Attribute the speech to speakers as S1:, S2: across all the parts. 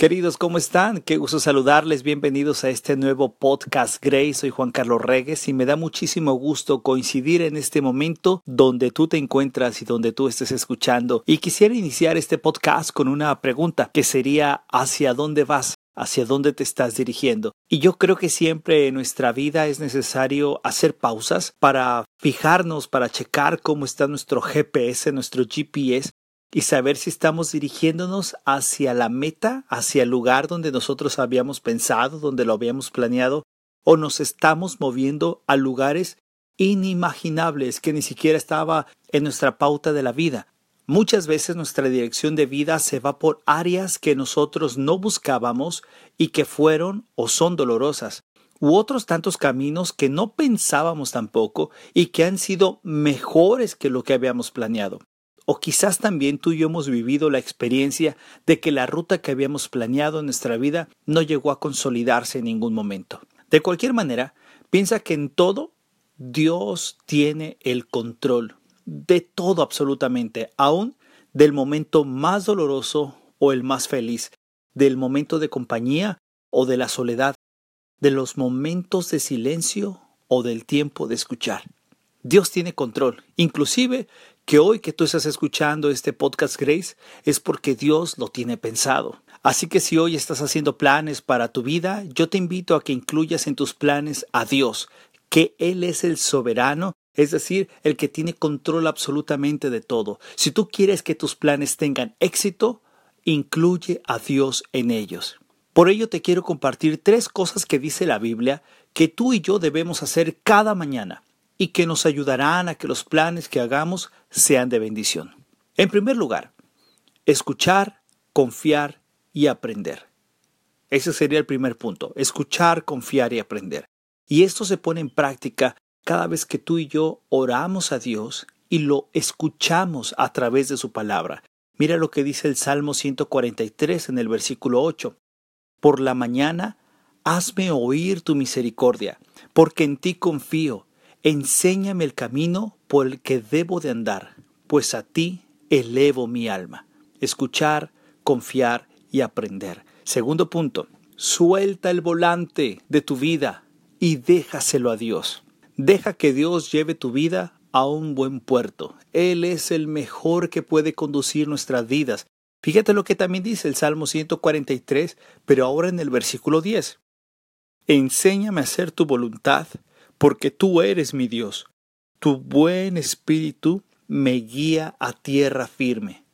S1: Queridos, ¿cómo están? Qué gusto saludarles. Bienvenidos a este nuevo podcast Grace. Soy Juan Carlos Regues y me da muchísimo gusto coincidir en este momento donde tú te encuentras y donde tú estés escuchando. Y quisiera iniciar este podcast con una pregunta que sería ¿hacia dónde vas? hacia dónde te estás dirigiendo. Y yo creo que siempre en nuestra vida es necesario hacer pausas para fijarnos, para checar cómo está nuestro GPS, nuestro GPS, y saber si estamos dirigiéndonos hacia la meta, hacia el lugar donde nosotros habíamos pensado, donde lo habíamos planeado, o nos estamos moviendo a lugares inimaginables que ni siquiera estaba en nuestra pauta de la vida. Muchas veces nuestra dirección de vida se va por áreas que nosotros no buscábamos y que fueron o son dolorosas, u otros tantos caminos que no pensábamos tampoco y que han sido mejores que lo que habíamos planeado. O quizás también tú y yo hemos vivido la experiencia de que la ruta que habíamos planeado en nuestra vida no llegó a consolidarse en ningún momento. De cualquier manera, piensa que en todo Dios tiene el control de todo absolutamente, aún del momento más doloroso o el más feliz, del momento de compañía o de la soledad, de los momentos de silencio o del tiempo de escuchar. Dios tiene control, inclusive que hoy que tú estás escuchando este podcast Grace es porque Dios lo tiene pensado. Así que si hoy estás haciendo planes para tu vida, yo te invito a que incluyas en tus planes a Dios, que Él es el soberano, es decir, el que tiene control absolutamente de todo. Si tú quieres que tus planes tengan éxito, incluye a Dios en ellos. Por ello te quiero compartir tres cosas que dice la Biblia que tú y yo debemos hacer cada mañana y que nos ayudarán a que los planes que hagamos sean de bendición. En primer lugar, escuchar, confiar y aprender. Ese sería el primer punto, escuchar, confiar y aprender. Y esto se pone en práctica cada vez que tú y yo oramos a Dios y lo escuchamos a través de su palabra. Mira lo que dice el Salmo 143 en el versículo 8. Por la mañana, hazme oír tu misericordia, porque en ti confío Enséñame el camino por el que debo de andar, pues a ti elevo mi alma. Escuchar, confiar y aprender. Segundo punto, suelta el volante de tu vida y déjaselo a Dios. Deja que Dios lleve tu vida a un buen puerto. Él es el mejor que puede conducir nuestras vidas. Fíjate lo que también dice el Salmo 143, pero ahora en el versículo 10. Enséñame a hacer tu voluntad porque tú eres mi Dios. Tu buen espíritu me guía a tierra firme.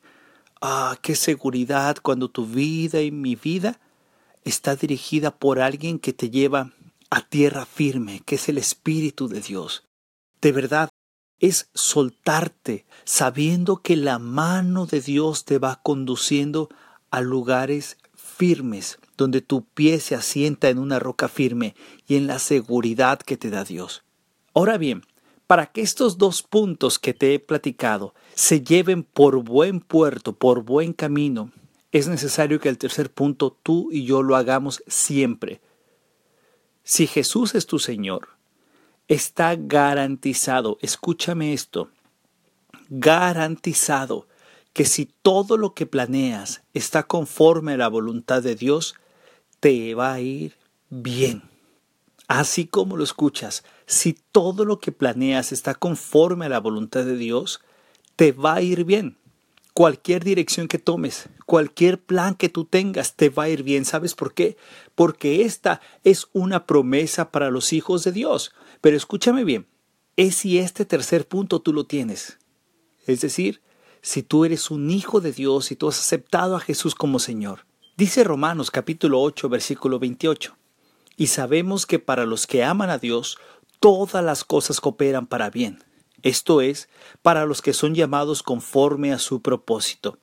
S1: Ah, qué seguridad cuando tu vida y mi vida está dirigida por alguien que te lleva a tierra firme, que es el Espíritu de Dios. De verdad, es soltarte sabiendo que la mano de Dios te va conduciendo a lugares firmes, donde tu pie se asienta en una roca firme y en la seguridad que te da Dios. Ahora bien, para que estos dos puntos que te he platicado se lleven por buen puerto, por buen camino, es necesario que el tercer punto tú y yo lo hagamos siempre. Si Jesús es tu Señor, está garantizado, escúchame esto, garantizado que si todo lo que planeas está conforme a la voluntad de Dios, te va a ir bien. Así como lo escuchas, si todo lo que planeas está conforme a la voluntad de Dios, te va a ir bien. Cualquier dirección que tomes, cualquier plan que tú tengas, te va a ir bien. ¿Sabes por qué? Porque esta es una promesa para los hijos de Dios. Pero escúchame bien, es si este tercer punto tú lo tienes. Es decir, si tú eres un hijo de Dios y tú has aceptado a Jesús como Señor. Dice Romanos capítulo 8 versículo 28. Y sabemos que para los que aman a Dios, todas las cosas cooperan para bien. Esto es, para los que son llamados conforme a su propósito.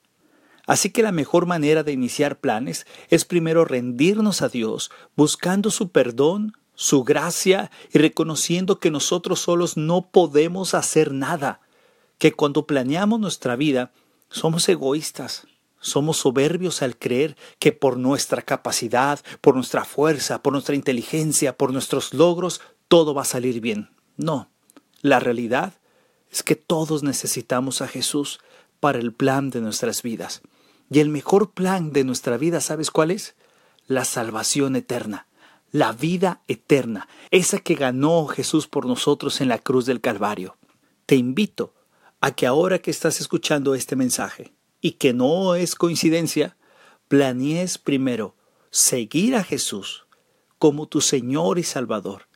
S1: Así que la mejor manera de iniciar planes es primero rendirnos a Dios, buscando su perdón, su gracia y reconociendo que nosotros solos no podemos hacer nada que cuando planeamos nuestra vida somos egoístas, somos soberbios al creer que por nuestra capacidad, por nuestra fuerza, por nuestra inteligencia, por nuestros logros, todo va a salir bien. No, la realidad es que todos necesitamos a Jesús para el plan de nuestras vidas. Y el mejor plan de nuestra vida, ¿sabes cuál es? La salvación eterna, la vida eterna, esa que ganó Jesús por nosotros en la cruz del Calvario. Te invito a que ahora que estás escuchando este mensaje, y que no es coincidencia, planees primero seguir a Jesús como tu Señor y Salvador,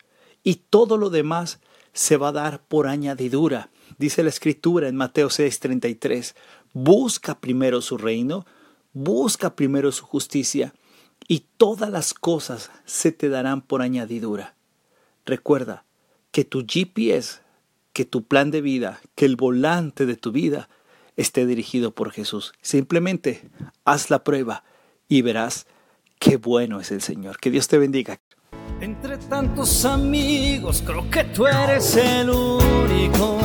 S1: y todo lo demás se va a dar por añadidura. Dice la Escritura en Mateo 6:33, busca primero su reino, busca primero su justicia, y todas las cosas se te darán por añadidura. Recuerda que tu GPS, que tu plan de vida, que el volante de tu vida esté dirigido por Jesús. Simplemente haz la prueba y verás qué bueno es el Señor. Que Dios te bendiga.
S2: Entre tantos amigos, creo que tú eres el único.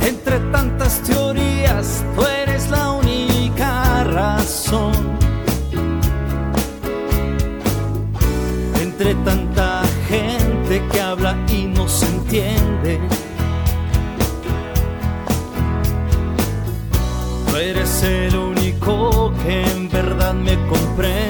S2: Entre tantas teorías, tú eres la eres el único que en verdad me comprende.